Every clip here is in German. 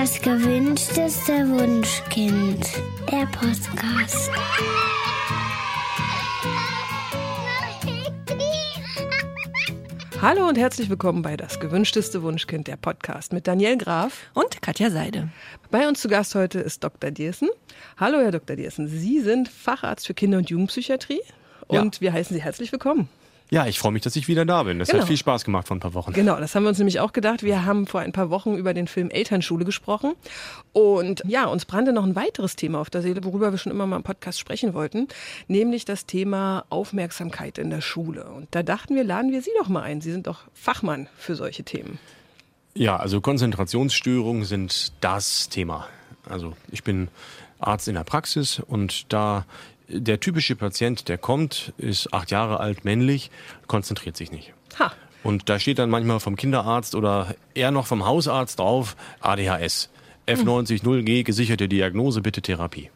Das gewünschteste Wunschkind. Der Podcast. Hallo und herzlich willkommen bei Das gewünschteste Wunschkind, der Podcast mit Daniel Graf und Katja Seide. Bei uns zu Gast heute ist Dr. Diersen. Hallo, Herr Dr. Diersen. Sie sind Facharzt für Kinder- und Jugendpsychiatrie und ja. wir heißen Sie herzlich willkommen. Ja, ich freue mich, dass ich wieder da bin. Das genau. hat viel Spaß gemacht vor ein paar Wochen. Genau, das haben wir uns nämlich auch gedacht. Wir haben vor ein paar Wochen über den Film Elternschule gesprochen. Und ja, uns brannte noch ein weiteres Thema auf der Seele, worüber wir schon immer mal im Podcast sprechen wollten, nämlich das Thema Aufmerksamkeit in der Schule. Und da dachten wir, laden wir Sie doch mal ein. Sie sind doch Fachmann für solche Themen. Ja, also Konzentrationsstörungen sind das Thema. Also ich bin Arzt in der Praxis und da der typische Patient, der kommt, ist acht Jahre alt, männlich, konzentriert sich nicht. Ha. Und da steht dann manchmal vom Kinderarzt oder eher noch vom Hausarzt drauf ADHS. F90-0G, gesicherte Diagnose, bitte Therapie.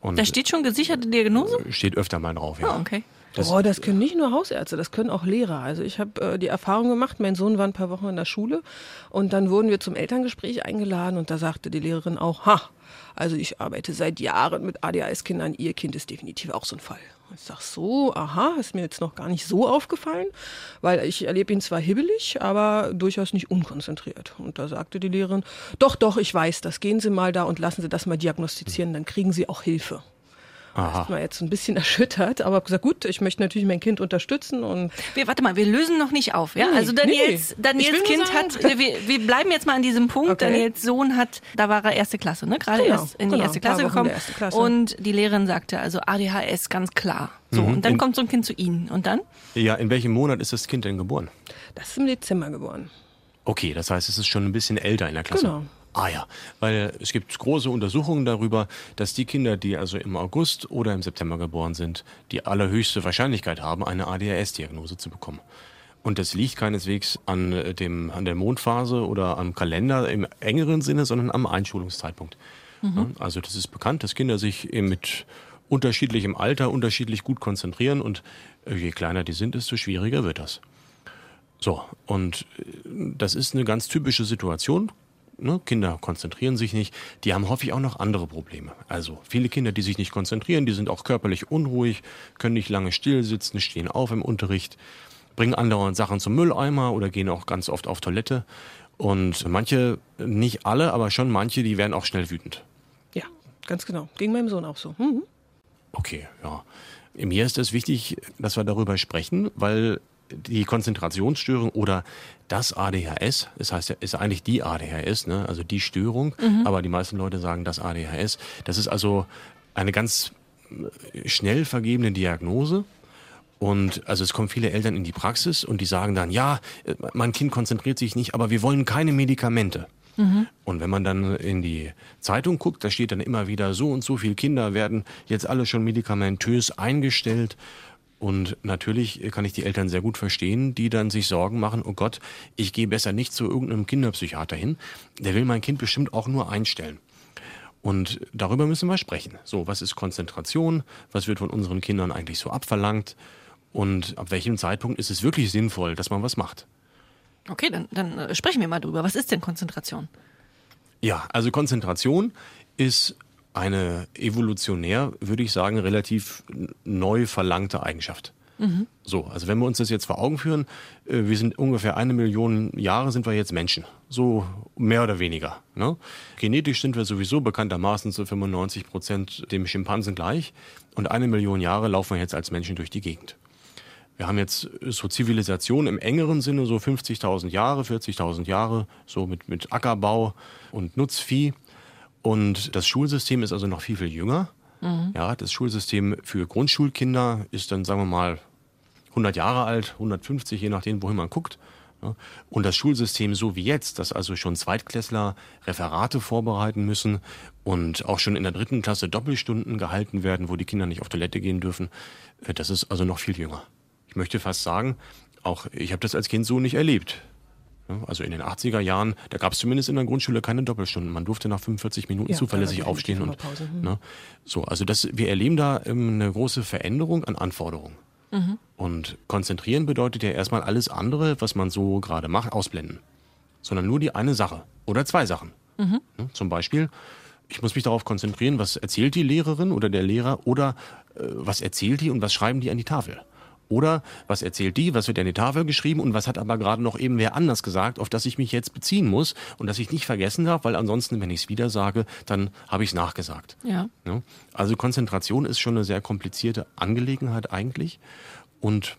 Und da steht schon gesicherte Diagnose? Steht öfter mal drauf, ja. Oh, okay. Das, oh, das können nicht nur Hausärzte, das können auch Lehrer. Also ich habe äh, die Erfahrung gemacht, mein Sohn war ein paar Wochen in der Schule und dann wurden wir zum Elterngespräch eingeladen und da sagte die Lehrerin auch, ha, also ich arbeite seit Jahren mit ADHS-Kindern. Ihr Kind ist definitiv auch so ein Fall. Ich sag so, aha, ist mir jetzt noch gar nicht so aufgefallen, weil ich erlebe ihn zwar hibbelig, aber durchaus nicht unkonzentriert. Und da sagte die Lehrerin, doch, doch, ich weiß das. Gehen Sie mal da und lassen Sie das mal diagnostizieren, dann kriegen Sie auch Hilfe. Aha. Das war jetzt ein bisschen erschüttert, aber gesagt, gut, ich möchte natürlich mein Kind unterstützen und. Wir, warte mal, wir lösen noch nicht auf, ja? Nee, also Daniels, nee. Daniels Kind hat, wir, wir bleiben jetzt mal an diesem Punkt. Okay. Daniels Sohn hat, da war er erste Klasse, ne? Gerade genau, erst in die genau, erste Klasse gekommen. Erste Klasse. Und die Lehrerin sagte, also ADHS ganz klar. So, mhm. und dann in, kommt so ein Kind zu Ihnen. Und dann? Ja, in welchem Monat ist das Kind denn geboren? Das ist im Dezember geboren. Okay, das heißt, es ist schon ein bisschen älter in der Klasse. Genau. Ah ja, weil es gibt große Untersuchungen darüber, dass die Kinder, die also im August oder im September geboren sind, die allerhöchste Wahrscheinlichkeit haben, eine ADHS-Diagnose zu bekommen. Und das liegt keineswegs an, äh, dem, an der Mondphase oder am Kalender im engeren Sinne, sondern am Einschulungszeitpunkt. Mhm. Also das ist bekannt, dass Kinder sich mit unterschiedlichem Alter unterschiedlich gut konzentrieren und äh, je kleiner die sind, desto schwieriger wird das. So, und äh, das ist eine ganz typische Situation, Ne, Kinder konzentrieren sich nicht. Die haben häufig auch noch andere Probleme. Also viele Kinder, die sich nicht konzentrieren, die sind auch körperlich unruhig, können nicht lange still sitzen, stehen auf im Unterricht, bringen andauernd Sachen zum Mülleimer oder gehen auch ganz oft auf Toilette. Und manche, nicht alle, aber schon manche, die werden auch schnell wütend. Ja, ganz genau. Ging meinem Sohn auch so. Mhm. Okay, ja. Mir ist es wichtig, dass wir darüber sprechen, weil die Konzentrationsstörung oder das ADHS, das heißt, ist eigentlich die ADHS, ne? also die Störung, mhm. aber die meisten Leute sagen das ADHS. Das ist also eine ganz äh, schnell vergebene Diagnose. Und also es kommen viele Eltern in die Praxis und die sagen dann, ja, äh, mein Kind konzentriert sich nicht, aber wir wollen keine Medikamente. Mhm. Und wenn man dann in die Zeitung guckt, da steht dann immer wieder, so und so viele Kinder werden jetzt alle schon medikamentös eingestellt. Und natürlich kann ich die Eltern sehr gut verstehen, die dann sich Sorgen machen, oh Gott, ich gehe besser nicht zu irgendeinem Kinderpsychiater hin. Der will mein Kind bestimmt auch nur einstellen. Und darüber müssen wir sprechen. So, was ist Konzentration? Was wird von unseren Kindern eigentlich so abverlangt? Und ab welchem Zeitpunkt ist es wirklich sinnvoll, dass man was macht? Okay, dann, dann äh, sprechen wir mal drüber. Was ist denn Konzentration? Ja, also Konzentration ist eine evolutionär, würde ich sagen, relativ neu verlangte Eigenschaft. Mhm. So, also wenn wir uns das jetzt vor Augen führen, äh, wir sind ungefähr eine Million Jahre sind wir jetzt Menschen. So mehr oder weniger. Ne? Genetisch sind wir sowieso bekanntermaßen zu 95 Prozent dem Schimpansen gleich. Und eine Million Jahre laufen wir jetzt als Menschen durch die Gegend. Wir haben jetzt so Zivilisation im engeren Sinne, so 50.000 Jahre, 40.000 Jahre, so mit, mit Ackerbau und Nutzvieh. Und das Schulsystem ist also noch viel, viel jünger. Mhm. Ja, das Schulsystem für Grundschulkinder ist dann, sagen wir mal, 100 Jahre alt, 150, je nachdem, wohin man guckt. Und das Schulsystem so wie jetzt, dass also schon Zweitklässler Referate vorbereiten müssen und auch schon in der dritten Klasse Doppelstunden gehalten werden, wo die Kinder nicht auf Toilette gehen dürfen, äh, das ist also noch viel jünger. Ich möchte fast sagen, auch ich habe das als Kind so nicht erlebt. Also in den 80er Jahren, da gab es zumindest in der Grundschule keine Doppelstunden. Man durfte nach 45 Minuten ja, zuverlässig aufstehen. Und, hm. ne, so, also das, wir erleben da ähm, eine große Veränderung an Anforderungen. Mhm. Und konzentrieren bedeutet ja erstmal alles andere, was man so gerade macht, ausblenden. Sondern nur die eine Sache oder zwei Sachen. Mhm. Zum Beispiel, ich muss mich darauf konzentrieren, was erzählt die Lehrerin oder der Lehrer oder äh, was erzählt die und was schreiben die an die Tafel. Oder was erzählt die, was wird an die Tafel geschrieben und was hat aber gerade noch eben wer anders gesagt, auf das ich mich jetzt beziehen muss und das ich nicht vergessen darf, weil ansonsten, wenn ich es wieder sage, dann habe ich es nachgesagt. Ja. ja. Also Konzentration ist schon eine sehr komplizierte Angelegenheit eigentlich und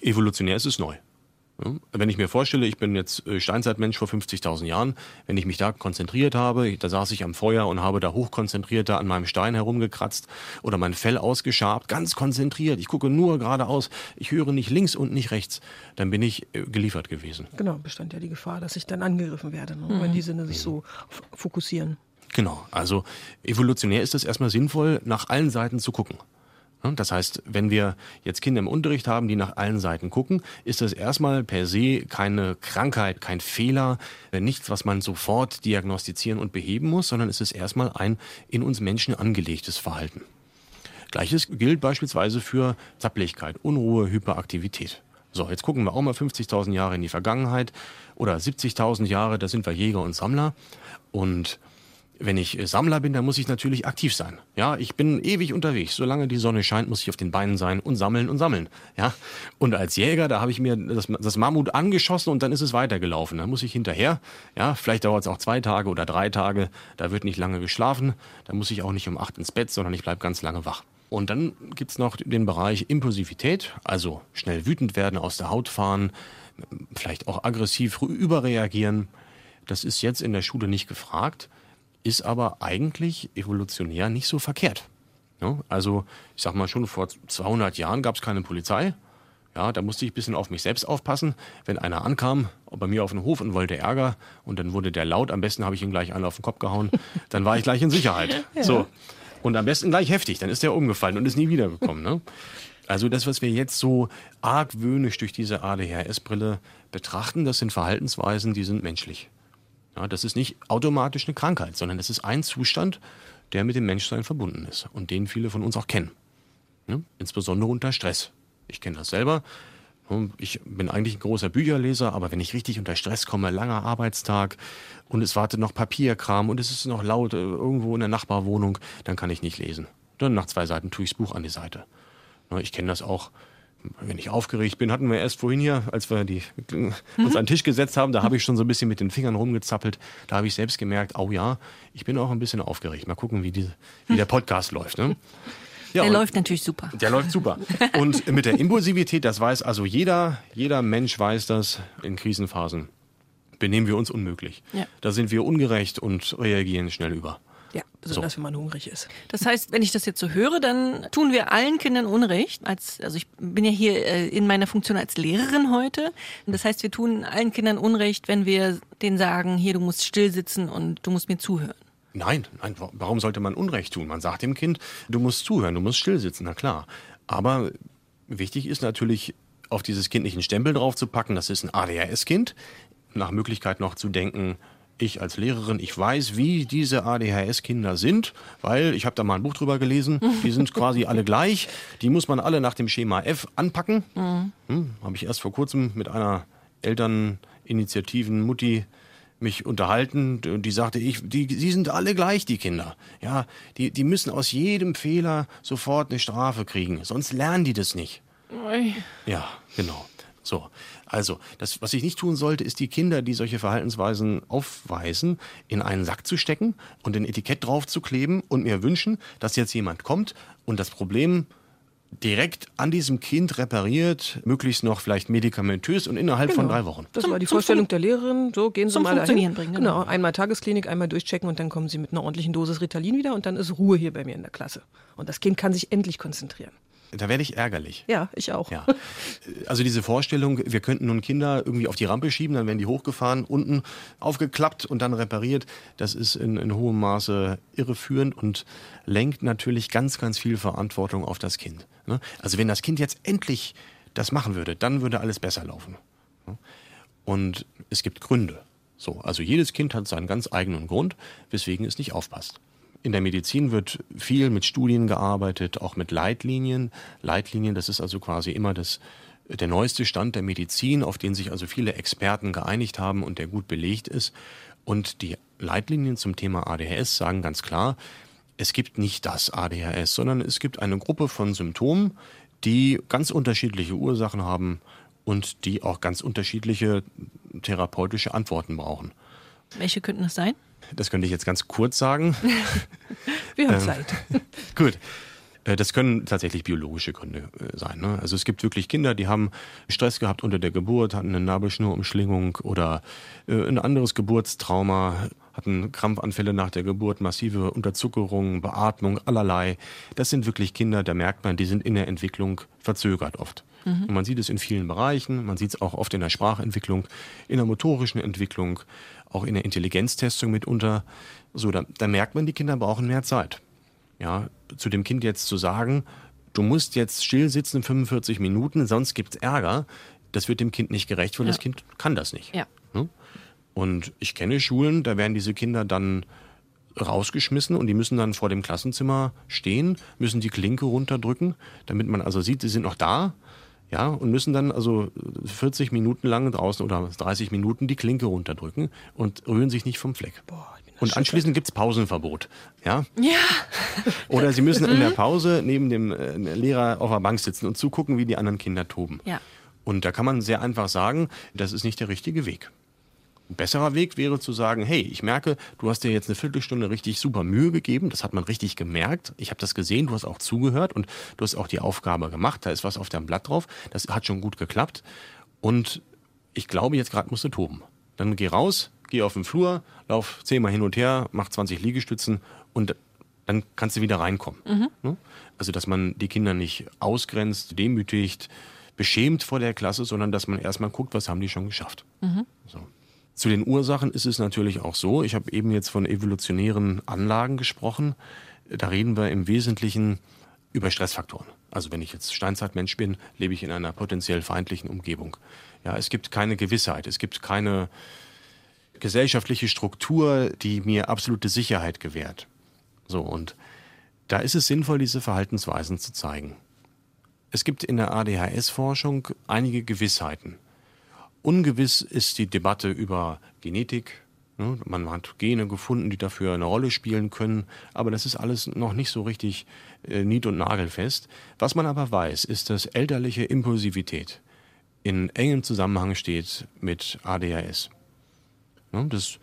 evolutionär ist es neu. Wenn ich mir vorstelle, ich bin jetzt äh, Steinzeitmensch vor 50.000 Jahren, wenn ich mich da konzentriert habe, da saß ich am Feuer und habe da hochkonzentriert da an meinem Stein herumgekratzt oder mein Fell ausgeschabt, ganz konzentriert, ich gucke nur geradeaus, ich höre nicht links und nicht rechts, dann bin ich äh, geliefert gewesen. Genau, bestand ja die Gefahr, dass ich dann angegriffen werde, ne? wenn die Sinne sich so fokussieren. Genau, also evolutionär ist es erstmal sinnvoll, nach allen Seiten zu gucken. Das heißt, wenn wir jetzt Kinder im Unterricht haben, die nach allen Seiten gucken, ist das erstmal per se keine Krankheit, kein Fehler, nichts, was man sofort diagnostizieren und beheben muss, sondern es ist erstmal ein in uns Menschen angelegtes Verhalten. Gleiches gilt beispielsweise für Zapplichkeit, Unruhe, Hyperaktivität. So, jetzt gucken wir auch mal 50.000 Jahre in die Vergangenheit oder 70.000 Jahre, da sind wir Jäger und Sammler und wenn ich äh, Sammler bin, dann muss ich natürlich aktiv sein. Ja, ich bin ewig unterwegs. Solange die Sonne scheint, muss ich auf den Beinen sein und sammeln und sammeln. Ja, und als Jäger, da habe ich mir das, das Mammut angeschossen und dann ist es weitergelaufen. Da muss ich hinterher. Ja, vielleicht dauert es auch zwei Tage oder drei Tage. Da wird nicht lange geschlafen. Da muss ich auch nicht um acht ins Bett, sondern ich bleibe ganz lange wach. Und dann gibt's noch den Bereich Impulsivität, also schnell wütend werden, aus der Haut fahren, vielleicht auch aggressiv überreagieren. Das ist jetzt in der Schule nicht gefragt ist aber eigentlich evolutionär nicht so verkehrt. Ja, also ich sag mal schon vor 200 Jahren gab es keine Polizei. Ja, da musste ich ein bisschen auf mich selbst aufpassen. Wenn einer ankam, bei mir auf den Hof und wollte Ärger und dann wurde der laut, am besten habe ich ihm gleich einen auf den Kopf gehauen, dann war ich gleich in Sicherheit. Ja. So. Und am besten gleich heftig, dann ist der umgefallen und ist nie wiedergekommen. Ne? Also das, was wir jetzt so argwöhnisch durch diese ADHS-Brille betrachten, das sind Verhaltensweisen, die sind menschlich. Ja, das ist nicht automatisch eine Krankheit, sondern das ist ein Zustand, der mit dem Menschsein verbunden ist und den viele von uns auch kennen. Ja, insbesondere unter Stress. Ich kenne das selber. Ich bin eigentlich ein großer Bücherleser, aber wenn ich richtig unter Stress komme, langer Arbeitstag und es wartet noch Papierkram und es ist noch laut äh, irgendwo in der Nachbarwohnung, dann kann ich nicht lesen. Dann nach zwei Seiten tue ich das Buch an die Seite. Ich kenne das auch wenn ich aufgeregt bin, hatten wir erst vorhin hier, als wir die, mhm. uns an den Tisch gesetzt haben, da habe ich schon so ein bisschen mit den Fingern rumgezappelt. Da habe ich selbst gemerkt, oh ja, ich bin auch ein bisschen aufgeregt. Mal gucken, wie, die, wie der Podcast läuft. Ne? Ja, der läuft natürlich super. Der läuft super. Und mit der Impulsivität, das weiß also jeder, jeder Mensch weiß das in Krisenphasen. Benehmen wir uns unmöglich. Ja. Da sind wir ungerecht und reagieren schnell über. Besonders so. wenn man hungrig ist. Das heißt, wenn ich das jetzt so höre, dann tun wir allen Kindern Unrecht. Als, also ich bin ja hier äh, in meiner Funktion als Lehrerin heute. Das heißt, wir tun allen Kindern Unrecht, wenn wir denen sagen, hier, du musst still sitzen und du musst mir zuhören. Nein, nein, warum sollte man Unrecht tun? Man sagt dem Kind, du musst zuhören, du musst still sitzen, na klar. Aber wichtig ist natürlich, auf dieses Kind nicht einen Stempel draufzupacken, das ist ein ADHS-Kind. Nach Möglichkeit noch zu denken, ich als Lehrerin, ich weiß, wie diese ADHS-Kinder sind, weil ich habe da mal ein Buch drüber gelesen. Die sind quasi alle gleich. Die muss man alle nach dem Schema F anpacken. Mhm. Hm, habe ich erst vor kurzem mit einer Elterninitiativen Mutti mich unterhalten und die sagte, ich, die, die sind alle gleich, die Kinder. Ja, die, die müssen aus jedem Fehler sofort eine Strafe kriegen, sonst lernen die das nicht. Ja, genau. So, also, das, was ich nicht tun sollte, ist die Kinder, die solche Verhaltensweisen aufweisen, in einen Sack zu stecken und ein Etikett drauf zu kleben und mir wünschen, dass jetzt jemand kommt und das Problem direkt an diesem Kind repariert, möglichst noch vielleicht medikamentös und innerhalb genau. von drei Wochen. Das war die Vorstellung der Lehrerin. So gehen Sie mal dahin. Bringen, genau. genau, einmal Tagesklinik, einmal durchchecken und dann kommen Sie mit einer ordentlichen Dosis Ritalin wieder und dann ist Ruhe hier bei mir in der Klasse. Und das Kind kann sich endlich konzentrieren. Da werde ich ärgerlich. Ja, ich auch. Ja. Also diese Vorstellung, wir könnten nun Kinder irgendwie auf die Rampe schieben, dann werden die hochgefahren, unten aufgeklappt und dann repariert, das ist in, in hohem Maße irreführend und lenkt natürlich ganz, ganz viel Verantwortung auf das Kind. Ne? Also wenn das Kind jetzt endlich das machen würde, dann würde alles besser laufen. Ne? Und es gibt Gründe. So, also jedes Kind hat seinen ganz eigenen Grund, weswegen es nicht aufpasst. In der Medizin wird viel mit Studien gearbeitet, auch mit Leitlinien. Leitlinien, das ist also quasi immer das, der neueste Stand der Medizin, auf den sich also viele Experten geeinigt haben und der gut belegt ist. Und die Leitlinien zum Thema ADHS sagen ganz klar, es gibt nicht das ADHS, sondern es gibt eine Gruppe von Symptomen, die ganz unterschiedliche Ursachen haben und die auch ganz unterschiedliche therapeutische Antworten brauchen. Welche könnten das sein? Das könnte ich jetzt ganz kurz sagen. Wir haben ähm, Zeit. Gut. Äh, das können tatsächlich biologische Gründe äh, sein. Ne? Also es gibt wirklich Kinder, die haben Stress gehabt unter der Geburt, hatten eine Nabelschnurumschlingung oder äh, ein anderes Geburtstrauma, hatten Krampfanfälle nach der Geburt, massive Unterzuckerung, Beatmung, allerlei. Das sind wirklich Kinder, da merkt man, die sind in der Entwicklung verzögert oft. Mhm. Und man sieht es in vielen Bereichen, man sieht es auch oft in der Sprachentwicklung, in der motorischen Entwicklung, auch in der Intelligenztestung mitunter. So, da, da merkt man, die Kinder brauchen mehr Zeit. Ja, zu dem Kind jetzt zu sagen, du musst jetzt still sitzen 45 Minuten, sonst gibt es Ärger, das wird dem Kind nicht gerecht, weil ja. das Kind kann das nicht. Ja. Ne? Und ich kenne Schulen, da werden diese Kinder dann rausgeschmissen und die müssen dann vor dem Klassenzimmer stehen, müssen die Klinke runterdrücken, damit man also sieht, sie sind noch da. Ja, und müssen dann also 40 Minuten lang draußen oder 30 Minuten die Klinke runterdrücken und rühren sich nicht vom Fleck. Boah, und anschließend gibt es Pausenverbot. Ja. ja. Oder sie müssen in der Pause neben dem äh, Lehrer auf der Bank sitzen und zugucken, wie die anderen Kinder toben. Ja. Und da kann man sehr einfach sagen, das ist nicht der richtige Weg. Ein besserer Weg wäre zu sagen, hey, ich merke, du hast dir jetzt eine Viertelstunde richtig super Mühe gegeben, das hat man richtig gemerkt, ich habe das gesehen, du hast auch zugehört und du hast auch die Aufgabe gemacht, da ist was auf deinem Blatt drauf, das hat schon gut geklappt und ich glaube, jetzt gerade musst du toben. Dann geh raus, geh auf den Flur, lauf zehnmal hin und her, mach 20 Liegestützen und dann kannst du wieder reinkommen. Mhm. Ne? Also, dass man die Kinder nicht ausgrenzt, demütigt, beschämt vor der Klasse, sondern dass man erstmal guckt, was haben die schon geschafft. Mhm. So. Zu den Ursachen ist es natürlich auch so, ich habe eben jetzt von evolutionären Anlagen gesprochen, da reden wir im Wesentlichen über Stressfaktoren. Also wenn ich jetzt Steinzeitmensch bin, lebe ich in einer potenziell feindlichen Umgebung. Ja, es gibt keine Gewissheit, es gibt keine gesellschaftliche Struktur, die mir absolute Sicherheit gewährt. So, und da ist es sinnvoll, diese Verhaltensweisen zu zeigen. Es gibt in der ADHS-Forschung einige Gewissheiten. Ungewiss ist die Debatte über Genetik. Ne? Man hat Gene gefunden, die dafür eine Rolle spielen können, aber das ist alles noch nicht so richtig äh, nied- und nagelfest. Was man aber weiß, ist, dass elterliche Impulsivität in engem Zusammenhang steht mit ADHS. Ne, das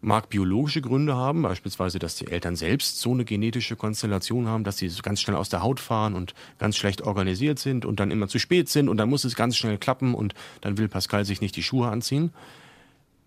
mag biologische Gründe haben, beispielsweise, dass die Eltern selbst so eine genetische Konstellation haben, dass sie ganz schnell aus der Haut fahren und ganz schlecht organisiert sind und dann immer zu spät sind und dann muss es ganz schnell klappen und dann will Pascal sich nicht die Schuhe anziehen.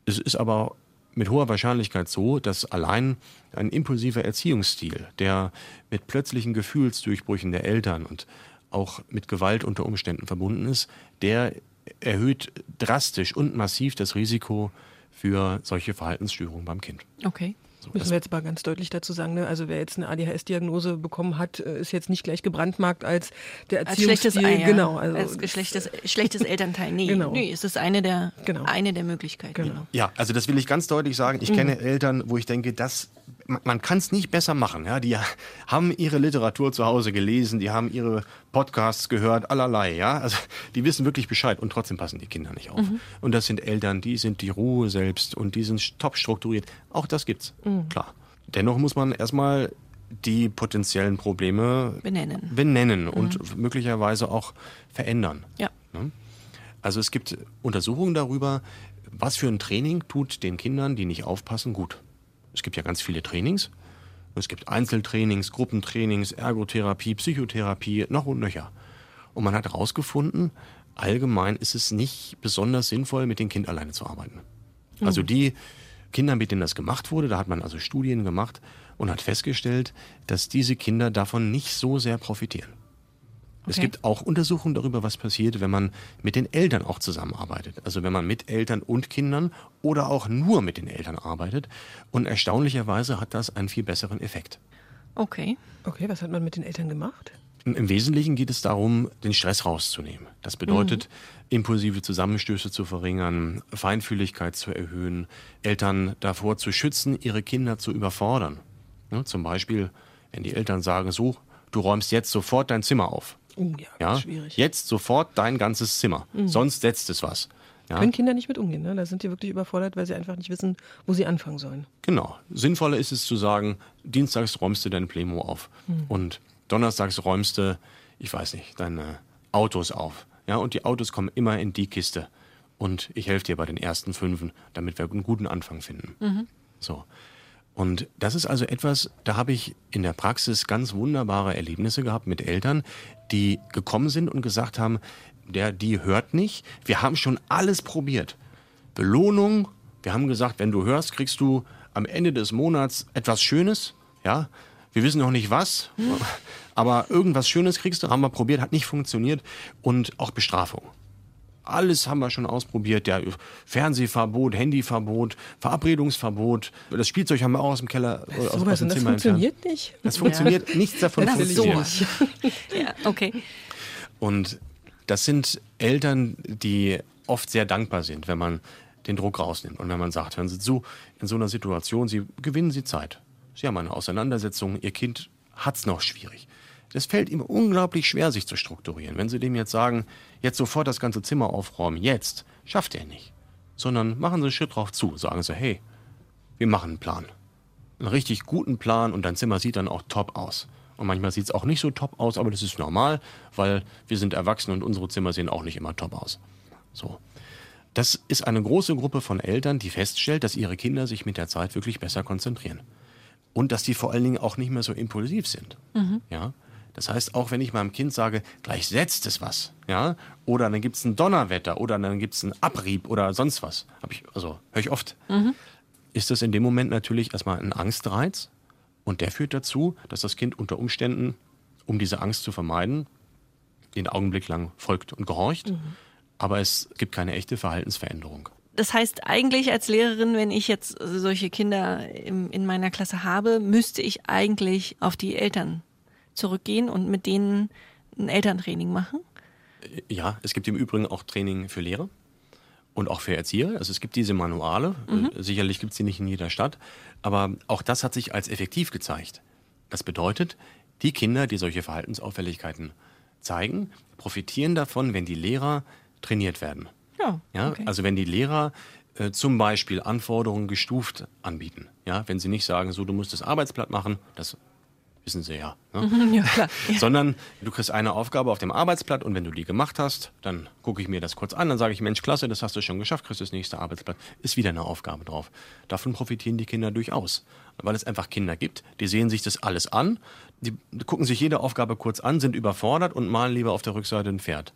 Es ist aber mit hoher Wahrscheinlichkeit so, dass allein ein impulsiver Erziehungsstil, der mit plötzlichen Gefühlsdurchbrüchen der Eltern und auch mit Gewalt unter Umständen verbunden ist, der erhöht drastisch und massiv das Risiko, für solche Verhaltensstörungen beim Kind. Okay. So, Müssen wir jetzt mal ganz deutlich dazu sagen, ne? also wer jetzt eine ADHS-Diagnose bekommen hat, äh, ist jetzt nicht gleich gebrandmarkt als der Erziehungsstil. Als schlechtes Ei, genau, also als schlechtes, schlechtes Elternteil. Nee, genau. nee, es ist eine der, genau. eine der Möglichkeiten. Genau. Ja, also das will ich ganz deutlich sagen. Ich mhm. kenne Eltern, wo ich denke, das man, kann es nicht besser machen. Ja? Die haben ihre Literatur zu Hause gelesen, die haben ihre Podcasts gehört, allerlei. Ja? Also die wissen wirklich Bescheid und trotzdem passen die Kinder nicht auf. Mhm. Und das sind Eltern, die sind die Ruhe selbst und die sind top strukturiert. Auch das gibt's, mhm. klar. Dennoch muss man erstmal die potenziellen Probleme benennen, benennen und mhm. möglicherweise auch verändern. Ja. Ne? Also es gibt Untersuchungen darüber, was für ein Training tut den Kindern, die nicht aufpassen, gut. Es gibt ja ganz viele Trainings. Es gibt Einzeltrainings, Gruppentrainings, Ergotherapie, Psychotherapie, noch und nöcher. Und man hat herausgefunden, allgemein ist es nicht besonders sinnvoll, mit dem Kind alleine zu arbeiten. Mhm. Also die Kinder, mit denen das gemacht wurde, da hat man also Studien gemacht und hat festgestellt, dass diese Kinder davon nicht so sehr profitieren. Okay. Es gibt auch Untersuchungen darüber, was passiert, wenn man mit den Eltern auch zusammenarbeitet. Also wenn man mit Eltern und Kindern oder auch nur mit den Eltern arbeitet. Und erstaunlicherweise hat das einen viel besseren Effekt. Okay. Okay, was hat man mit den Eltern gemacht? Im Wesentlichen geht es darum, den Stress rauszunehmen. Das bedeutet, mhm. impulsive Zusammenstöße zu verringern, Feinfühligkeit zu erhöhen, Eltern davor zu schützen, ihre Kinder zu überfordern. Ja, zum Beispiel, wenn die Eltern sagen, so, du räumst jetzt sofort dein Zimmer auf. Oh ja, ja? schwierig. Jetzt sofort dein ganzes Zimmer, mhm. sonst setzt es was. Ja? Können Kinder nicht mit umgehen, ne? Da sind die wirklich überfordert, weil sie einfach nicht wissen, wo sie anfangen sollen. Genau. Sinnvoller ist es zu sagen, dienstags räumst du dein Playmo auf hm. und donnerstags räumst du, ich weiß nicht, deine Autos auf. Ja, und die Autos kommen immer in die Kiste. Und ich helfe dir bei den ersten fünfen, damit wir einen guten Anfang finden. Mhm. So. Und das ist also etwas, da habe ich in der Praxis ganz wunderbare Erlebnisse gehabt mit Eltern, die gekommen sind und gesagt haben, der, die hört nicht. Wir haben schon alles probiert. Belohnung. Wir haben gesagt, wenn du hörst, kriegst du am Ende des Monats etwas Schönes. Ja, wir wissen noch nicht was, aber irgendwas Schönes kriegst du. Haben wir probiert, hat nicht funktioniert. Und auch Bestrafung. Alles haben wir schon ausprobiert. Der Fernsehverbot, Handyverbot, Verabredungsverbot. Das Spielzeug haben wir auch aus dem Keller. Das, aus, aus dem das Zimmer funktioniert entfernt. nicht. Das funktioniert, ja. nichts davon das funktioniert. So. ja, okay. Und das sind Eltern, die oft sehr dankbar sind, wenn man den Druck rausnimmt und wenn man sagt, hören Sie zu, in so einer Situation, Sie gewinnen Sie Zeit. Sie haben eine Auseinandersetzung, Ihr Kind hat es noch schwierig. Es fällt ihm unglaublich schwer, sich zu strukturieren. Wenn Sie dem jetzt sagen, jetzt sofort das ganze Zimmer aufräumen, jetzt, schafft er nicht. Sondern machen Sie einen Schritt drauf zu, sagen Sie, hey, wir machen einen Plan. Einen richtig guten Plan und dein Zimmer sieht dann auch top aus. Und manchmal sieht es auch nicht so top aus, aber das ist normal, weil wir sind erwachsen und unsere Zimmer sehen auch nicht immer top aus. So. Das ist eine große Gruppe von Eltern, die feststellt, dass ihre Kinder sich mit der Zeit wirklich besser konzentrieren. Und dass die vor allen Dingen auch nicht mehr so impulsiv sind. Mhm. Ja? Das heißt, auch wenn ich meinem Kind sage, gleich setzt es was, ja, oder dann gibt es ein Donnerwetter oder dann gibt es einen Abrieb oder sonst was, ich, also höre ich oft, mhm. ist das in dem Moment natürlich erstmal ein Angstreiz und der führt dazu, dass das Kind unter Umständen, um diese Angst zu vermeiden, den Augenblick lang folgt und gehorcht, mhm. aber es gibt keine echte Verhaltensveränderung. Das heißt, eigentlich als Lehrerin, wenn ich jetzt solche Kinder in meiner Klasse habe, müsste ich eigentlich auf die Eltern zurückgehen und mit denen ein Elterntraining machen? Ja, es gibt im Übrigen auch Training für Lehrer und auch für Erzieher. Also es gibt diese Manuale. Mhm. Sicherlich gibt es sie nicht in jeder Stadt. Aber auch das hat sich als effektiv gezeigt. Das bedeutet, die Kinder, die solche Verhaltensauffälligkeiten zeigen, profitieren davon, wenn die Lehrer trainiert werden. Ja, ja okay. Also wenn die Lehrer äh, zum Beispiel Anforderungen gestuft anbieten. Ja, wenn sie nicht sagen, so du musst das Arbeitsblatt machen, das wissen Sie ja. Ne? Ja, klar. Ja. Sondern du kriegst eine Aufgabe auf dem Arbeitsblatt und wenn du die gemacht hast, dann gucke ich mir das kurz an, dann sage ich, Mensch, klasse, das hast du schon geschafft, kriegst das nächste Arbeitsblatt, ist wieder eine Aufgabe drauf. Davon profitieren die Kinder durchaus, weil es einfach Kinder gibt, die sehen sich das alles an, die gucken sich jede Aufgabe kurz an, sind überfordert und malen lieber auf der Rückseite ein Pferd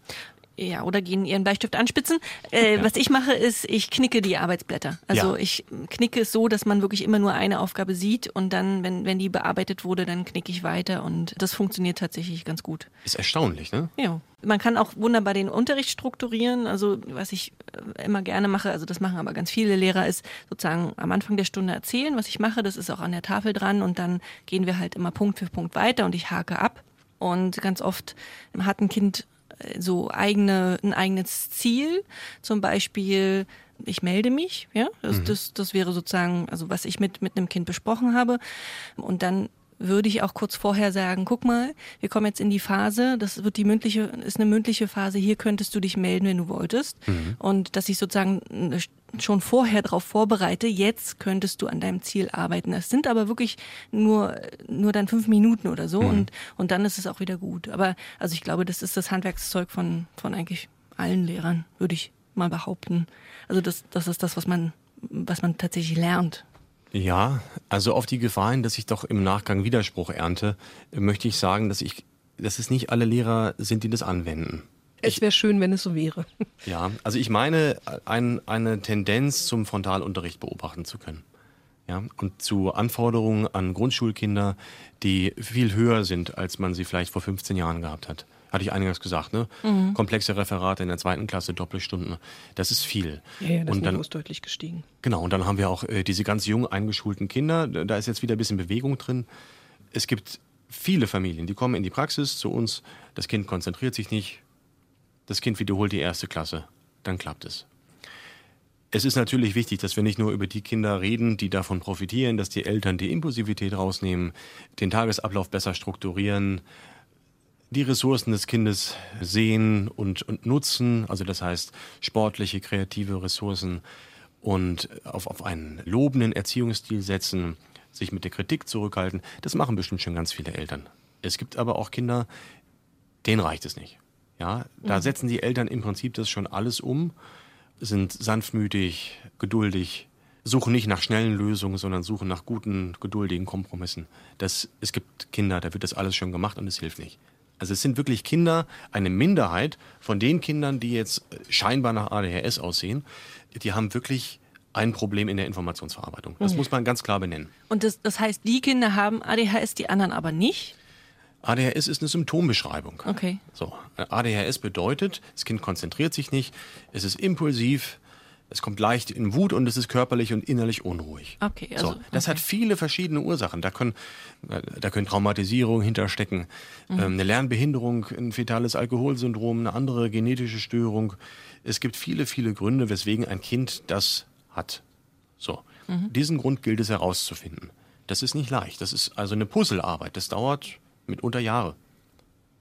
ja, oder gehen ihren Bleistift anspitzen. Äh, ja. Was ich mache, ist, ich knicke die Arbeitsblätter. Also ja. ich knicke es so, dass man wirklich immer nur eine Aufgabe sieht und dann, wenn, wenn die bearbeitet wurde, dann knicke ich weiter und das funktioniert tatsächlich ganz gut. Ist erstaunlich, ne? Ja. Man kann auch wunderbar den Unterricht strukturieren. Also was ich äh, immer gerne mache, also das machen aber ganz viele Lehrer, ist sozusagen am Anfang der Stunde erzählen, was ich mache. Das ist auch an der Tafel dran und dann gehen wir halt immer Punkt für Punkt weiter und ich hake ab. Und ganz oft hat ein Kind so eigene, ein eigenes Ziel, zum Beispiel ich melde mich, ja, das, mhm. das, das wäre sozusagen, also was ich mit, mit einem Kind besprochen habe. Und dann würde ich auch kurz vorher sagen, guck mal, wir kommen jetzt in die Phase, das wird die mündliche, ist eine mündliche Phase, hier könntest du dich melden, wenn du wolltest. Mhm. Und dass ich sozusagen schon vorher darauf vorbereite, jetzt könntest du an deinem Ziel arbeiten. Das sind aber wirklich nur, nur dann fünf Minuten oder so mhm. und, und dann ist es auch wieder gut. Aber also ich glaube, das ist das Handwerkszeug von, von eigentlich allen Lehrern, würde ich mal behaupten. Also das, das ist das, was man, was man tatsächlich lernt. Ja, also auf die Gefahr hin, dass ich doch im Nachgang Widerspruch ernte, möchte ich sagen, dass ich, dass es nicht alle Lehrer sind, die das anwenden. Es wäre schön, wenn es so wäre. Ja, also ich meine, ein, eine Tendenz zum Frontalunterricht beobachten zu können. Ja, und zu Anforderungen an Grundschulkinder, die viel höher sind, als man sie vielleicht vor 15 Jahren gehabt hat. Hatte ich eingangs gesagt, ne? Mhm. Komplexe Referate in der zweiten Klasse, Doppelstunden. Das ist viel. Ja, ja das und dann, ist deutlich gestiegen. Genau, und dann haben wir auch äh, diese ganz jung eingeschulten Kinder. Da ist jetzt wieder ein bisschen Bewegung drin. Es gibt viele Familien, die kommen in die Praxis zu uns. Das Kind konzentriert sich nicht, das Kind wiederholt die erste Klasse, dann klappt es. Es ist natürlich wichtig, dass wir nicht nur über die Kinder reden, die davon profitieren, dass die Eltern die Impulsivität rausnehmen, den Tagesablauf besser strukturieren. die Ressourcen des Kindes sehen und, und nutzen, also das heißt sportliche, kreative Ressourcen und auf, auf einen lobenden Erziehungsstil setzen, sich mit der Kritik zurückhalten, das machen bestimmt schon ganz viele Eltern. Es gibt aber auch Kinder, denen reicht es nicht. Ja, da mhm. setzen die Eltern im Prinzip das schon alles um, sind sanftmütig, geduldig, suchen nicht nach schnellen Lösungen, sondern suchen nach guten, geduldigen Kompromissen. Das, es gibt Kinder, da wird das alles schon gemacht und es hilft nicht. Also es sind wirklich Kinder, eine Minderheit von den Kindern, die jetzt scheinbar nach ADHS aussehen, die haben wirklich ein Problem in der Informationsverarbeitung. Das mhm. muss man ganz klar benennen. Und das, das heißt, die Kinder haben ADHS, die anderen aber nicht? ADHS ist eine Symptombeschreibung. Okay. So, ADHS bedeutet, das Kind konzentriert sich nicht, es ist impulsiv, es kommt leicht in Wut und es ist körperlich und innerlich unruhig. Okay, also, so, das okay. hat viele verschiedene Ursachen. Da können, da können Traumatisierungen hinterstecken, mhm. ähm, eine Lernbehinderung, ein fetales Alkoholsyndrom, eine andere genetische Störung. Es gibt viele, viele Gründe, weswegen ein Kind das hat. So, mhm. diesen Grund gilt es herauszufinden. Das ist nicht leicht. Das ist also eine Puzzlearbeit. Das dauert mitunter Jahre.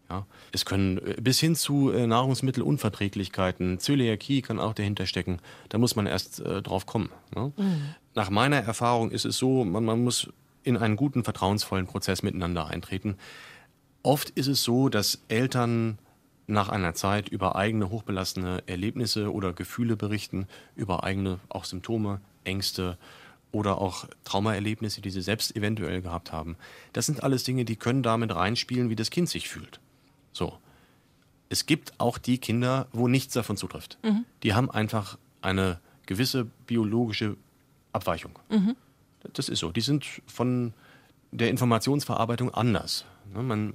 Ja, es können äh, bis hin zu äh, Nahrungsmittelunverträglichkeiten, Zöliakie kann auch dahinter stecken. Da muss man erst äh, drauf kommen. Ne? Mhm. Nach meiner Erfahrung ist es so, man, man muss in einen guten, vertrauensvollen Prozess miteinander eintreten. Oft ist es so, dass Eltern nach einer Zeit über eigene hochbelastende Erlebnisse oder Gefühle berichten, über eigene auch Symptome, Ängste oder auch Traumaerlebnisse, die sie selbst eventuell gehabt haben. Das sind alles Dinge, die können damit reinspielen, wie das Kind sich fühlt. So. Es gibt auch die Kinder, wo nichts davon zutrifft. Mhm. Die haben einfach eine gewisse biologische Abweichung. Mhm. Das ist so. Die sind von der Informationsverarbeitung anders. Ne, man,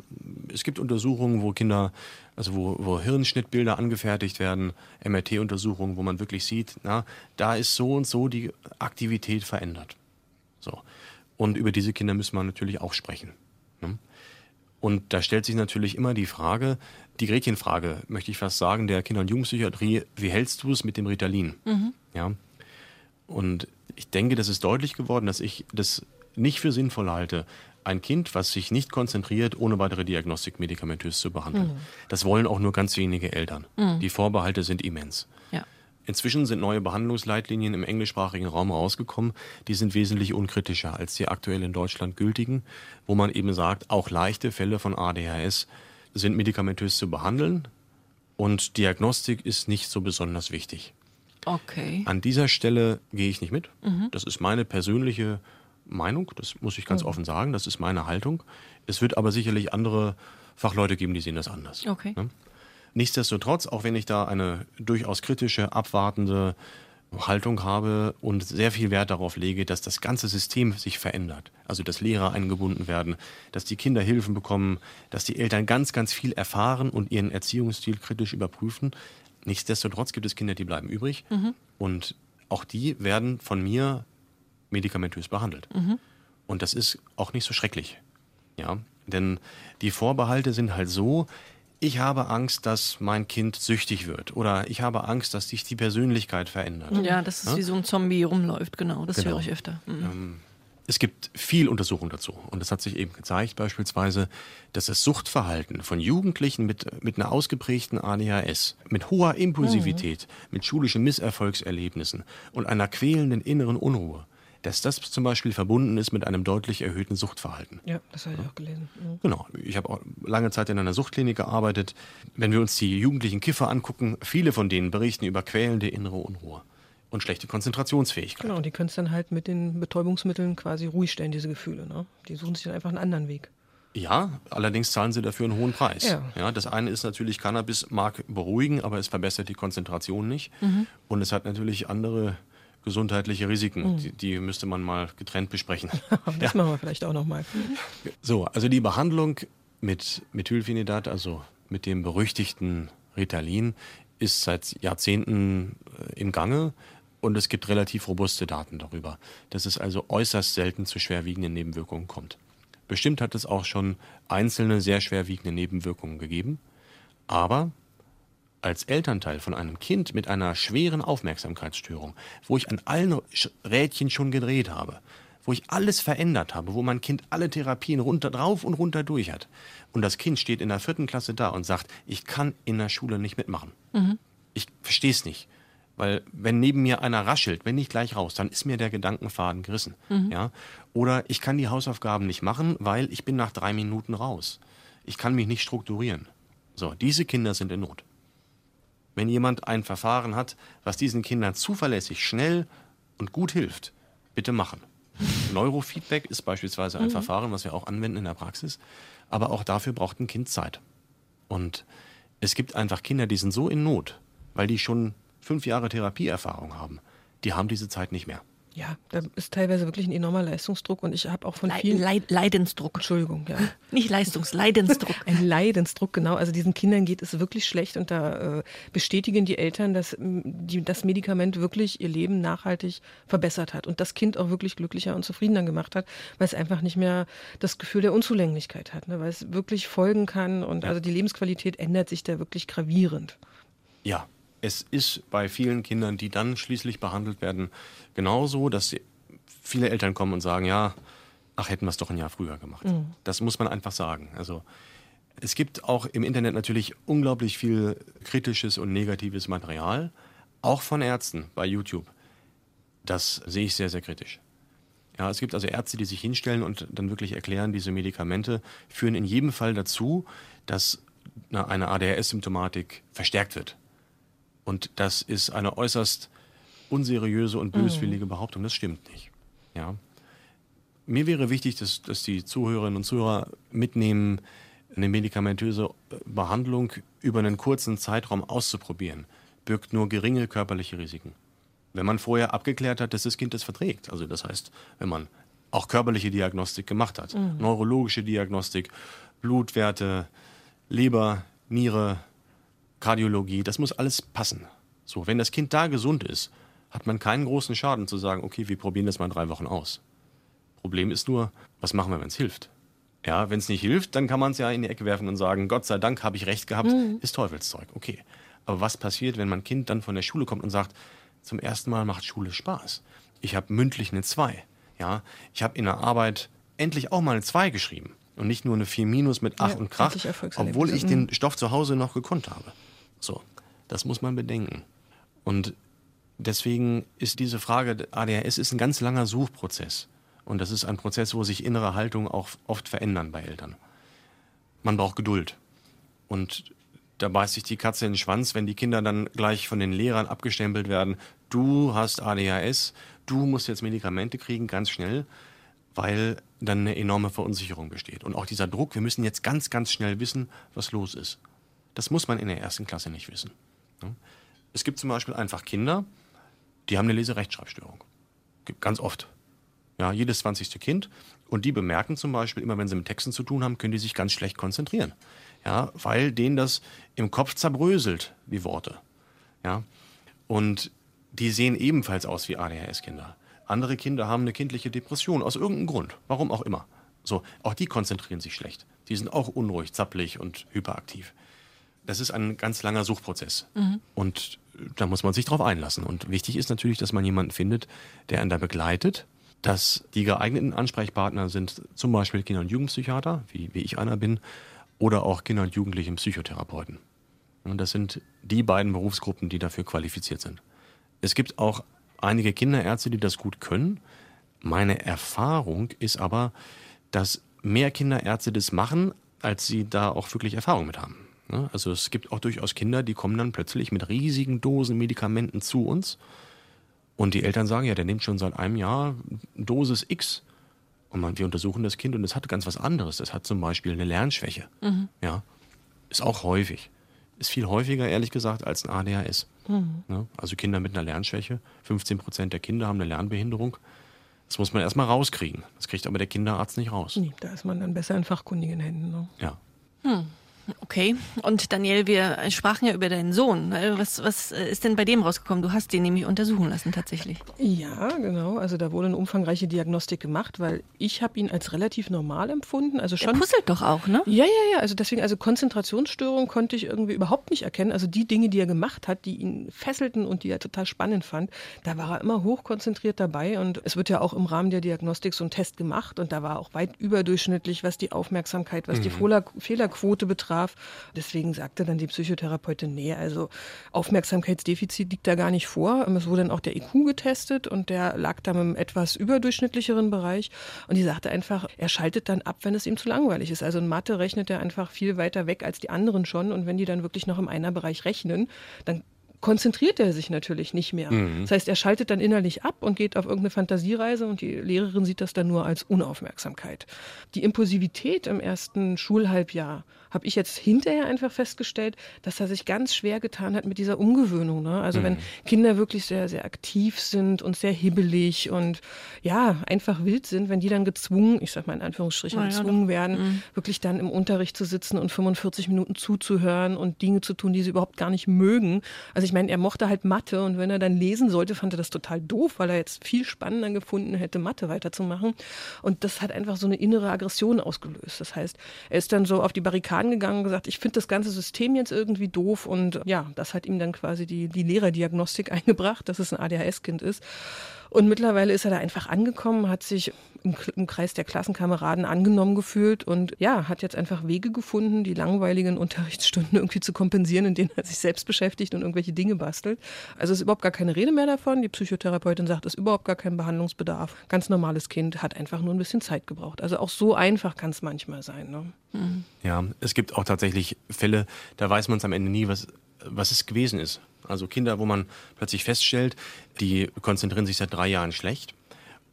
es gibt Untersuchungen, wo Kinder, also wo, wo Hirnschnittbilder angefertigt werden, MRT-Untersuchungen, wo man wirklich sieht, na, da ist so und so die Aktivität verändert. So. Und über diese Kinder müssen wir natürlich auch sprechen. Ne? Und da stellt sich natürlich immer die Frage, die Gretchenfrage, möchte ich fast sagen, der Kinder- und Jugendpsychiatrie, wie hältst du es mit dem Ritalin? Mhm. Ja. Und ich denke, das ist deutlich geworden, dass ich das nicht für sinnvoll halte, ein Kind, was sich nicht konzentriert, ohne weitere Diagnostik medikamentös zu behandeln. Mhm. Das wollen auch nur ganz wenige Eltern. Mhm. Die Vorbehalte sind immens. Ja. Inzwischen sind neue Behandlungsleitlinien im englischsprachigen Raum rausgekommen. Die sind wesentlich unkritischer als die aktuell in Deutschland gültigen, wo man eben sagt, auch leichte Fälle von ADHS sind medikamentös zu behandeln und Diagnostik ist nicht so besonders wichtig. Okay. An dieser Stelle gehe ich nicht mit. Mhm. Das ist meine persönliche Meinung, das muss ich ganz mhm. offen sagen, das ist meine Haltung. Es wird aber sicherlich andere Fachleute geben, die sehen das anders. Okay. Ne? Nichtsdestotrotz, auch wenn ich da eine durchaus kritische, abwartende Haltung habe und sehr viel Wert darauf lege, dass das ganze System sich verändert. Also dass Lehrer eingebunden werden, dass die Kinder Hilfen bekommen, dass die Eltern ganz, ganz viel erfahren und ihren Erziehungsstil kritisch überprüfen. Nichtsdestotrotz gibt es Kinder, die bleiben übrig mhm. und auch die werden von mir medikamentös behandelt. Mhm. Und das ist auch nicht so schrecklich. Ja, denn die Vorbehalte sind halt so, ich habe Angst, dass mein Kind süchtig wird oder ich habe Angst, dass sich die Persönlichkeit verändert. Ja, dass es ja? wie so ein Zombie rumläuft, genau, das genau. höre ich öfter. Mhm. Ähm, es gibt viel Untersuchung dazu und es hat sich eben gezeigt beispielsweise, dass das Suchtverhalten von Jugendlichen mit, mit einer ausgeprägten ADHS, mit hoher Impulsivität, mhm. mit schulischen Misserfolgserlebnissen und einer quälenden inneren Unruhe dass das zum Beispiel verbunden ist mit einem deutlich erhöhten Suchtverhalten. Ja, das habe ich auch gelesen. Mhm. Genau. Ich habe auch lange Zeit in einer Suchtklinik gearbeitet. Wenn wir uns die jugendlichen Kiffer angucken, viele von denen berichten über quälende innere Unruhe und schlechte Konzentrationsfähigkeit. Genau, die können es dann halt mit den Betäubungsmitteln quasi ruhig stellen, diese Gefühle. Ne? Die suchen sich dann einfach einen anderen Weg. Ja, allerdings zahlen sie dafür einen hohen Preis. Ja. ja das eine ist natürlich, Cannabis mag beruhigen, aber es verbessert die Konzentration nicht. Mhm. Und es hat natürlich andere gesundheitliche Risiken. Mhm. Die, die, müsste man mal getrennt besprechen. das ja. machen wir vielleicht auch nochmal. So, also die Behandlung mit Methylphenidat, also mit dem berüchtigten Ritalin, ist seit Jahrzehnten äh, im Gange und es gibt relativ robuste Daten darüber, dass es also äußerst selten zu schwerwiegenden Nebenwirkungen kommt. Bestimmt hat es auch schon einzelne sehr schwerwiegende Nebenwirkungen gegeben, aber als Elternteil von einem Kind mit einer schweren Aufmerksamkeitsstörung, wo ich an allen Rädchen schon gedreht habe, wo ich alles verändert habe, wo mein Kind alle Therapien runter drauf und runter durch hat. Und das Kind steht in der vierten Klasse da und sagt, ich kann in der Schule nicht mitmachen. Mhm. Ich verstehe es nicht. Weil wenn neben mir einer raschelt, wenn nicht gleich raus, dann ist mir der Gedankenfaden gerissen. Mhm. Ja? Oder ich kann die Hausaufgaben nicht machen, weil ich bin nach drei Minuten raus. Ich kann mich nicht strukturieren. So, diese Kinder sind in Not. Wenn jemand ein Verfahren hat, was diesen Kindern zuverlässig, schnell und gut hilft, bitte machen. Neurofeedback ist beispielsweise ein mhm. Verfahren, was wir auch anwenden in der Praxis. Aber auch dafür braucht ein Kind Zeit. Und es gibt einfach Kinder, die sind so in Not, weil die schon fünf Jahre Therapieerfahrung haben. Die haben diese Zeit nicht mehr. Ja, da ist teilweise wirklich ein enormer Leistungsdruck und ich habe auch von Le vielen Le Leidensdruck. Entschuldigung, ja. Nicht Leistungs, Leidensdruck. ein Leidensdruck, genau. Also diesen Kindern geht es wirklich schlecht und da äh, bestätigen die Eltern, dass die, das Medikament wirklich ihr Leben nachhaltig verbessert hat und das Kind auch wirklich glücklicher und zufriedener gemacht hat, weil es einfach nicht mehr das Gefühl der Unzulänglichkeit hat, ne? weil es wirklich folgen kann und ja. also die Lebensqualität ändert sich da wirklich gravierend. Ja, es ist bei vielen Kindern, die dann schließlich behandelt werden, genauso, dass viele Eltern kommen und sagen, ja, ach, hätten wir es doch ein Jahr früher gemacht. Mhm. Das muss man einfach sagen. Also es gibt auch im Internet natürlich unglaublich viel kritisches und negatives Material, auch von Ärzten bei YouTube. Das sehe ich sehr, sehr kritisch. Ja, es gibt also Ärzte, die sich hinstellen und dann wirklich erklären, diese Medikamente führen in jedem Fall dazu, dass eine ADHS-Symptomatik verstärkt wird. Und das ist eine äußerst unseriöse und böswillige mhm. Behauptung. Das stimmt nicht. Ja. Mir wäre wichtig, dass, dass die Zuhörerinnen und Zuhörer mitnehmen, eine medikamentöse Behandlung über einen kurzen Zeitraum auszuprobieren, birgt nur geringe körperliche Risiken. Wenn man vorher abgeklärt hat, dass das Kind das verträgt, also das heißt, wenn man auch körperliche Diagnostik gemacht hat, mhm. neurologische Diagnostik, Blutwerte, Leber, Niere, Kardiologie, das muss alles passen. So, wenn das Kind da gesund ist, hat man keinen großen Schaden zu sagen, okay, wir probieren das mal drei Wochen aus. Problem ist nur, was machen wir, wenn es hilft? Ja, wenn es nicht hilft, dann kann man es ja in die Ecke werfen und sagen, Gott sei Dank habe ich recht gehabt, mhm. ist Teufelszeug. Okay. Aber was passiert, wenn mein Kind dann von der Schule kommt und sagt, zum ersten Mal macht Schule Spaß. Ich habe mündlich eine 2. Ja, ich habe in der Arbeit endlich auch mal eine 2 geschrieben und nicht nur eine 4 minus mit 8 ja, und Krach, obwohl ich den Stoff zu Hause noch gekonnt habe. So, das muss man bedenken. Und deswegen ist diese Frage, ADHS ist ein ganz langer Suchprozess. Und das ist ein Prozess, wo sich innere Haltungen auch oft verändern bei Eltern. Man braucht Geduld. Und da beißt sich die Katze in den Schwanz, wenn die Kinder dann gleich von den Lehrern abgestempelt werden. Du hast ADHS, du musst jetzt Medikamente kriegen, ganz schnell, weil dann eine enorme Verunsicherung besteht. Und auch dieser Druck, wir müssen jetzt ganz, ganz schnell wissen, was los ist. Das muss man in der ersten Klasse nicht wissen. Es gibt zum Beispiel einfach Kinder, die haben eine Leserechtschreibstörung. Ganz oft. Ja, jedes 20. Kind. Und die bemerken zum Beispiel, immer wenn sie mit Texten zu tun haben, können die sich ganz schlecht konzentrieren. Ja, weil denen das im Kopf zerbröselt, die Worte. Ja. Und die sehen ebenfalls aus wie ADHS-Kinder. Andere Kinder haben eine kindliche Depression aus irgendeinem Grund. Warum auch immer. So, auch die konzentrieren sich schlecht. Die sind auch unruhig, zappelig und hyperaktiv das ist ein ganz langer Suchprozess. Mhm. Und da muss man sich drauf einlassen. Und wichtig ist natürlich, dass man jemanden findet, der einen da begleitet, dass die geeigneten Ansprechpartner sind zum Beispiel Kinder- und Jugendpsychiater, wie, wie ich einer bin, oder auch Kinder- und Jugendliche Psychotherapeuten. Und das sind die beiden Berufsgruppen, die dafür qualifiziert sind. Es gibt auch einige Kinderärzte, die das gut können. Meine Erfahrung ist aber, dass mehr Kinderärzte das machen, als sie da auch wirklich Erfahrung mit haben. Ne? Also es gibt auch durchaus Kinder, die kommen dann plötzlich mit riesigen Dosen Medikamenten zu uns. Und die Eltern sagen, ja, der nimmt schon seit einem Jahr Dosis X. Und man, wir untersuchen das Kind und es hat ganz was anderes. Es hat zum Beispiel eine Lernschwäche. Mhm. Ja, ist auch häufig. Ist viel häufiger, ehrlich gesagt, als ein ADHS. Mhm. Ne? Also Kinder mit einer Lernschwäche. 15 Prozent der Kinder haben eine Lernbehinderung. Das muss man erstmal rauskriegen. Das kriegt aber der Kinderarzt nicht raus. Nee, da ist man dann besser in fachkundigen Händen. Ne? Ja. Hm. Okay, und Daniel, wir sprachen ja über deinen Sohn. Was, was ist denn bei dem rausgekommen? Du hast den nämlich untersuchen lassen tatsächlich. Ja, genau. Also da wurde eine umfangreiche Diagnostik gemacht, weil ich habe ihn als relativ normal empfunden. Also schon. Er puzzelt doch auch, ne? Ja, ja, ja. Also deswegen, also Konzentrationsstörung konnte ich irgendwie überhaupt nicht erkennen. Also die Dinge, die er gemacht hat, die ihn fesselten und die er total spannend fand, da war er immer hochkonzentriert dabei. Und es wird ja auch im Rahmen der Diagnostik so ein Test gemacht und da war auch weit überdurchschnittlich, was die Aufmerksamkeit, was mhm. die Fehlerquote betraf. Deswegen sagte dann die Psychotherapeutin, nee, also Aufmerksamkeitsdefizit liegt da gar nicht vor. Es wurde dann auch der IQ getestet und der lag dann im etwas überdurchschnittlicheren Bereich. Und die sagte einfach, er schaltet dann ab, wenn es ihm zu langweilig ist. Also in Mathe rechnet er einfach viel weiter weg als die anderen schon. Und wenn die dann wirklich noch im Einerbereich rechnen, dann konzentriert er sich natürlich nicht mehr. Mhm. Das heißt, er schaltet dann innerlich ab und geht auf irgendeine Fantasiereise und die Lehrerin sieht das dann nur als Unaufmerksamkeit. Die Impulsivität im ersten Schulhalbjahr habe ich jetzt hinterher einfach festgestellt, dass er sich ganz schwer getan hat mit dieser Umgewöhnung. Ne? Also mhm. wenn Kinder wirklich sehr, sehr aktiv sind und sehr hibbelig und ja, einfach wild sind, wenn die dann gezwungen, ich sag mal in Anführungsstrichen, ja, gezwungen werden, mhm. wirklich dann im Unterricht zu sitzen und 45 Minuten zuzuhören und Dinge zu tun, die sie überhaupt gar nicht mögen. Also ich meine, er mochte halt Mathe und wenn er dann lesen sollte, fand er das total doof, weil er jetzt viel spannender gefunden hätte, Mathe weiterzumachen. Und das hat einfach so eine innere Aggression ausgelöst. Das heißt, er ist dann so auf die Barrikaden angegangen und gesagt, ich finde das ganze System jetzt irgendwie doof und ja, das hat ihm dann quasi die, die Lehrerdiagnostik eingebracht, dass es ein ADHS-Kind ist. Und mittlerweile ist er da einfach angekommen, hat sich im, im, Kreis der Klassenkameraden angenommen gefühlt und ja, hat jetzt einfach Wege gefunden, die langweiligen Unterrichtsstunden irgendwie zu kompensieren, indem er sich selbst beschäftigt und irgendwelche Dinge bastelt. Also ist überhaupt gar keine Rede mehr davon. Die Psychotherapeutin sagt, es ist überhaupt gar kein Behandlungsbedarf. Ganz normales Kind hat einfach nur ein bisschen Zeit gebraucht. Also auch so einfach kann es manchmal sein. Ne? Mhm. Ja, es gibt auch tatsächlich Fälle, da weiß man es am Ende nie, was, was es gewesen ist. Also Kinder, wo man plötzlich feststellt, die konzentrieren sich seit drei Jahren schlecht.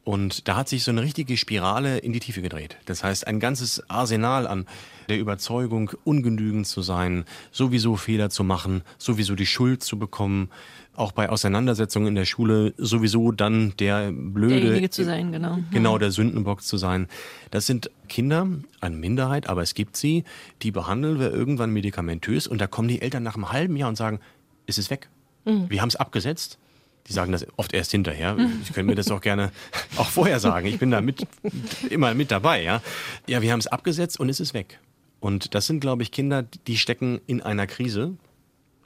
Und da hat sich so eine richtige Spirale in die Tiefe gedreht. Das heißt, ein ganzes Arsenal an der Überzeugung, ungenügend zu sein, sowieso Fehler zu machen, sowieso die Schuld zu bekommen, auch bei Auseinandersetzungen in der Schule sowieso dann der blöde Derjenige zu sein, genau. Genau, der Sündenbock zu sein. Das sind Kinder, eine Minderheit, aber es gibt sie, die behandeln wir irgendwann medikamentös und da kommen die Eltern nach einem halben Jahr und sagen, ist es weg. Mhm. Wir haben es abgesetzt. Die sagen das oft erst hinterher. Sie können mir das auch gerne auch vorher sagen. Ich bin da mit, immer mit dabei. Ja, ja wir haben es abgesetzt und es ist weg. Und das sind, glaube ich, Kinder, die stecken in einer Krise.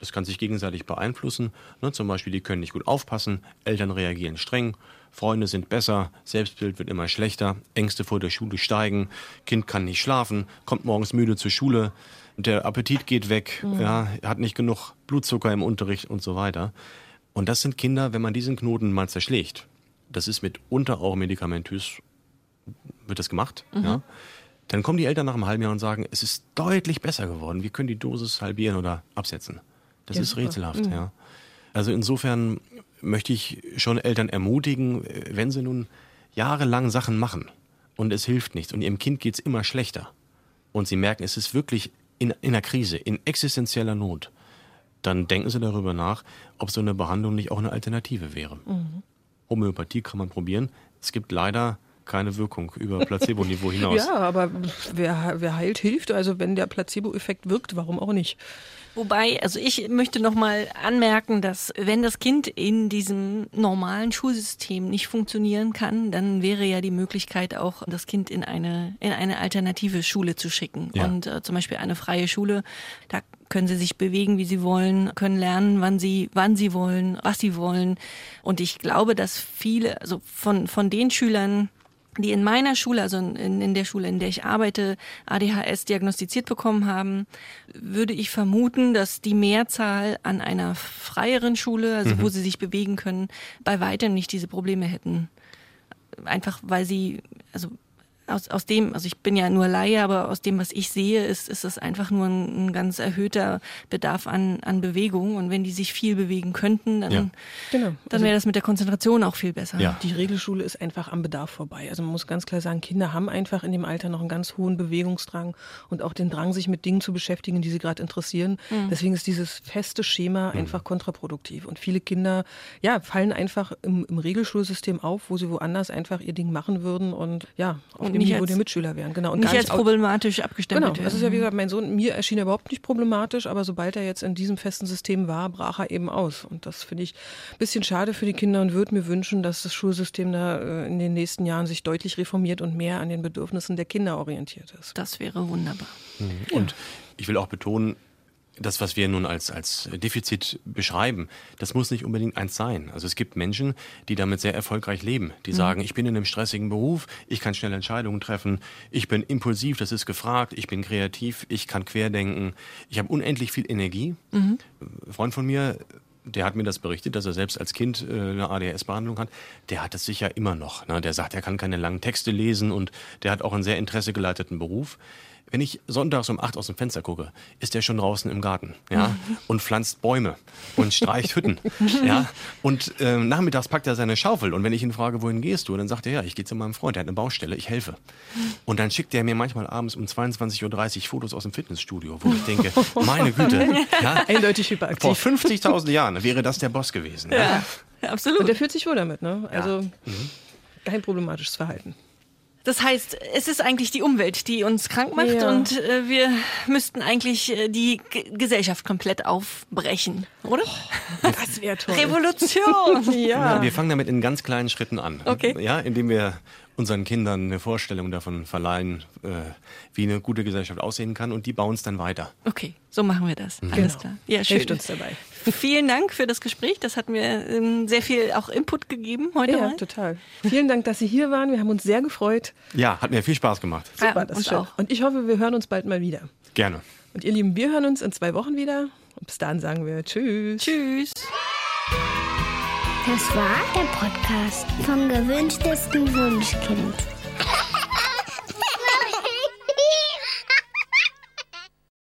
Das kann sich gegenseitig beeinflussen. Ne, zum Beispiel, die können nicht gut aufpassen, Eltern reagieren streng, Freunde sind besser, Selbstbild wird immer schlechter, Ängste vor der Schule steigen, Kind kann nicht schlafen, kommt morgens müde zur Schule, der Appetit geht weg, mhm. ja, hat nicht genug Blutzucker im Unterricht und so weiter. Und das sind Kinder, wenn man diesen Knoten mal zerschlägt, das ist mitunter auch medikamentös, wird das gemacht, mhm. ja, dann kommen die Eltern nach einem halben Jahr und sagen, es ist deutlich besser geworden, wir können die Dosis halbieren oder absetzen. Das ja, ist rätselhaft, mhm. ja. Also insofern möchte ich schon Eltern ermutigen, wenn sie nun jahrelang Sachen machen und es hilft nichts und ihrem Kind geht es immer schlechter und sie merken, es ist wirklich in, in einer Krise, in existenzieller Not, dann denken Sie darüber nach, ob so eine Behandlung nicht auch eine Alternative wäre. Mhm. Homöopathie kann man probieren. Es gibt leider keine Wirkung über Placebo-Niveau hinaus. ja, aber wer, wer heilt, hilft. Also wenn der Placebo-Effekt wirkt, warum auch nicht? Wobei, also ich möchte noch mal anmerken, dass wenn das Kind in diesem normalen Schulsystem nicht funktionieren kann, dann wäre ja die Möglichkeit auch, das Kind in eine in eine alternative Schule zu schicken ja. und äh, zum Beispiel eine freie Schule. Da können sie sich bewegen, wie sie wollen, können lernen, wann sie wann sie wollen, was sie wollen. Und ich glaube, dass viele, also von von den Schülern die in meiner Schule, also in, in der Schule, in der ich arbeite, ADHS diagnostiziert bekommen haben, würde ich vermuten, dass die Mehrzahl an einer freieren Schule, also mhm. wo sie sich bewegen können, bei weitem nicht diese Probleme hätten. Einfach weil sie, also aus, aus dem, also ich bin ja nur Laie, aber aus dem, was ich sehe, ist, ist es einfach nur ein, ein ganz erhöhter Bedarf an, an Bewegung. Und wenn die sich viel bewegen könnten, dann, ja. genau. dann also wäre das mit der Konzentration auch viel besser. Ja. Die Regelschule ist einfach am Bedarf vorbei. Also man muss ganz klar sagen, Kinder haben einfach in dem Alter noch einen ganz hohen Bewegungsdrang und auch den Drang, sich mit Dingen zu beschäftigen, die sie gerade interessieren. Mhm. Deswegen ist dieses feste Schema mhm. einfach kontraproduktiv. Und viele Kinder, ja, fallen einfach im, im Regelschulsystem auf, wo sie woanders einfach ihr Ding machen würden und ja, und dem Niveau der Mitschüler wären. Genau. Und nicht, als problematisch abgestempelt Genau, das ist ja wie gesagt, mein Sohn, mir erschien er überhaupt nicht problematisch, aber sobald er jetzt in diesem festen System war, brach er eben aus. Und das finde ich ein bisschen schade für die Kinder und würde mir wünschen, dass das Schulsystem da äh, in den nächsten Jahren sich deutlich reformiert und mehr an den Bedürfnissen der Kinder orientiert ist. Das wäre wunderbar. Mhm. Und ich will auch betonen, das, was wir nun als, als Defizit beschreiben, das muss nicht unbedingt eins sein. Also es gibt Menschen, die damit sehr erfolgreich leben, die mhm. sagen, ich bin in einem stressigen Beruf, ich kann schnell Entscheidungen treffen, ich bin impulsiv, das ist gefragt, ich bin kreativ, ich kann querdenken, ich habe unendlich viel Energie. Mhm. Ein Freund von mir, der hat mir das berichtet, dass er selbst als Kind äh, eine ADHS-Behandlung hat. Der hat es sicher immer noch. Ne? Der sagt, er kann keine langen Texte lesen und der hat auch einen sehr interessegeleiteten Beruf. Wenn ich sonntags um acht aus dem Fenster gucke, ist der schon draußen im Garten, ja, und pflanzt Bäume und streicht Hütten, ja. Und äh, nachmittags packt er seine Schaufel und wenn ich ihn frage, wohin gehst du, dann sagt er, ja, ich gehe zu meinem Freund, der hat eine Baustelle, ich helfe. Und dann schickt er mir manchmal abends um 22.30 Uhr Fotos aus dem Fitnessstudio, wo ich denke, meine Güte, ja, eindeutig hyperaktiv. Vor 50.000 Jahren wäre das der Boss gewesen. Ja, ja. absolut. Und der fühlt sich wohl damit, ne? Also mhm. kein problematisches Verhalten. Das heißt, es ist eigentlich die Umwelt, die uns krank macht ja. und äh, wir müssten eigentlich äh, die G Gesellschaft komplett aufbrechen, oder? Oh, das wäre toll. Revolution. ja. Wir fangen damit in ganz kleinen Schritten an. Okay. Ja, indem wir unseren Kindern eine Vorstellung davon verleihen, äh, wie eine gute Gesellschaft aussehen kann und die bauen es dann weiter. Okay, so machen wir das. Mhm. Alles genau. klar. Ja, schön. Hilft uns dabei. Vielen Dank für das Gespräch. Das hat mir ähm, sehr viel auch Input gegeben heute. Ja, mal. total. Vielen Dank, dass Sie hier waren. Wir haben uns sehr gefreut. Ja, hat mir viel Spaß gemacht. Super, ja, das auch. Und ich hoffe, wir hören uns bald mal wieder. Gerne. Und ihr Lieben, wir hören uns in zwei Wochen wieder. Und bis dahin sagen wir Tschüss. Tschüss. Das war der Podcast vom gewünschtesten Wunschkind.